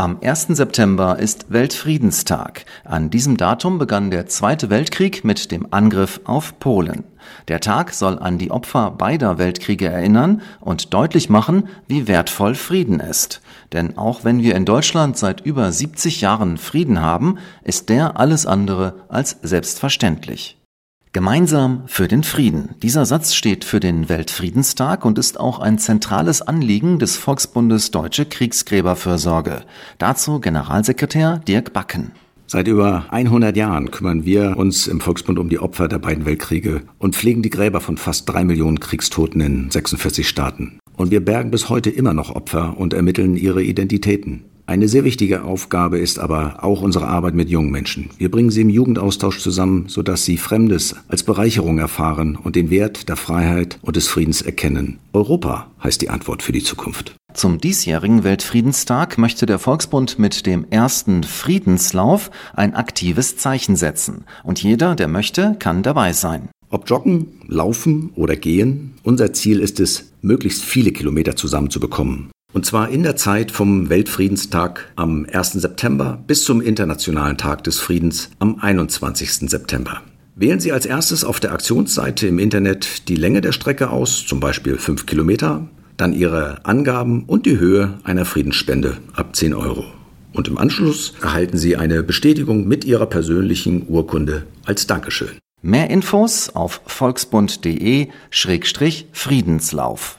Am 1. September ist Weltfriedenstag. An diesem Datum begann der Zweite Weltkrieg mit dem Angriff auf Polen. Der Tag soll an die Opfer beider Weltkriege erinnern und deutlich machen, wie wertvoll Frieden ist. Denn auch wenn wir in Deutschland seit über 70 Jahren Frieden haben, ist der alles andere als selbstverständlich. Gemeinsam für den Frieden. Dieser Satz steht für den Weltfriedenstag und ist auch ein zentrales Anliegen des Volksbundes Deutsche Kriegsgräberfürsorge. Dazu Generalsekretär Dirk Backen. Seit über 100 Jahren kümmern wir uns im Volksbund um die Opfer der beiden Weltkriege und pflegen die Gräber von fast drei Millionen Kriegstoten in 46 Staaten. Und wir bergen bis heute immer noch Opfer und ermitteln ihre Identitäten. Eine sehr wichtige Aufgabe ist aber auch unsere Arbeit mit jungen Menschen. Wir bringen sie im Jugendaustausch zusammen, sodass sie Fremdes als Bereicherung erfahren und den Wert der Freiheit und des Friedens erkennen. Europa heißt die Antwort für die Zukunft. Zum diesjährigen Weltfriedenstag möchte der Volksbund mit dem ersten Friedenslauf ein aktives Zeichen setzen. Und jeder, der möchte, kann dabei sein. Ob joggen, laufen oder gehen, unser Ziel ist es, möglichst viele Kilometer zusammenzubekommen. Und zwar in der Zeit vom Weltfriedenstag am 1. September bis zum Internationalen Tag des Friedens am 21. September. Wählen Sie als erstes auf der Aktionsseite im Internet die Länge der Strecke aus, zum Beispiel 5 Kilometer, dann Ihre Angaben und die Höhe einer Friedensspende ab 10 Euro. Und im Anschluss erhalten Sie eine Bestätigung mit Ihrer persönlichen Urkunde als Dankeschön. Mehr Infos auf volksbund.de-friedenslauf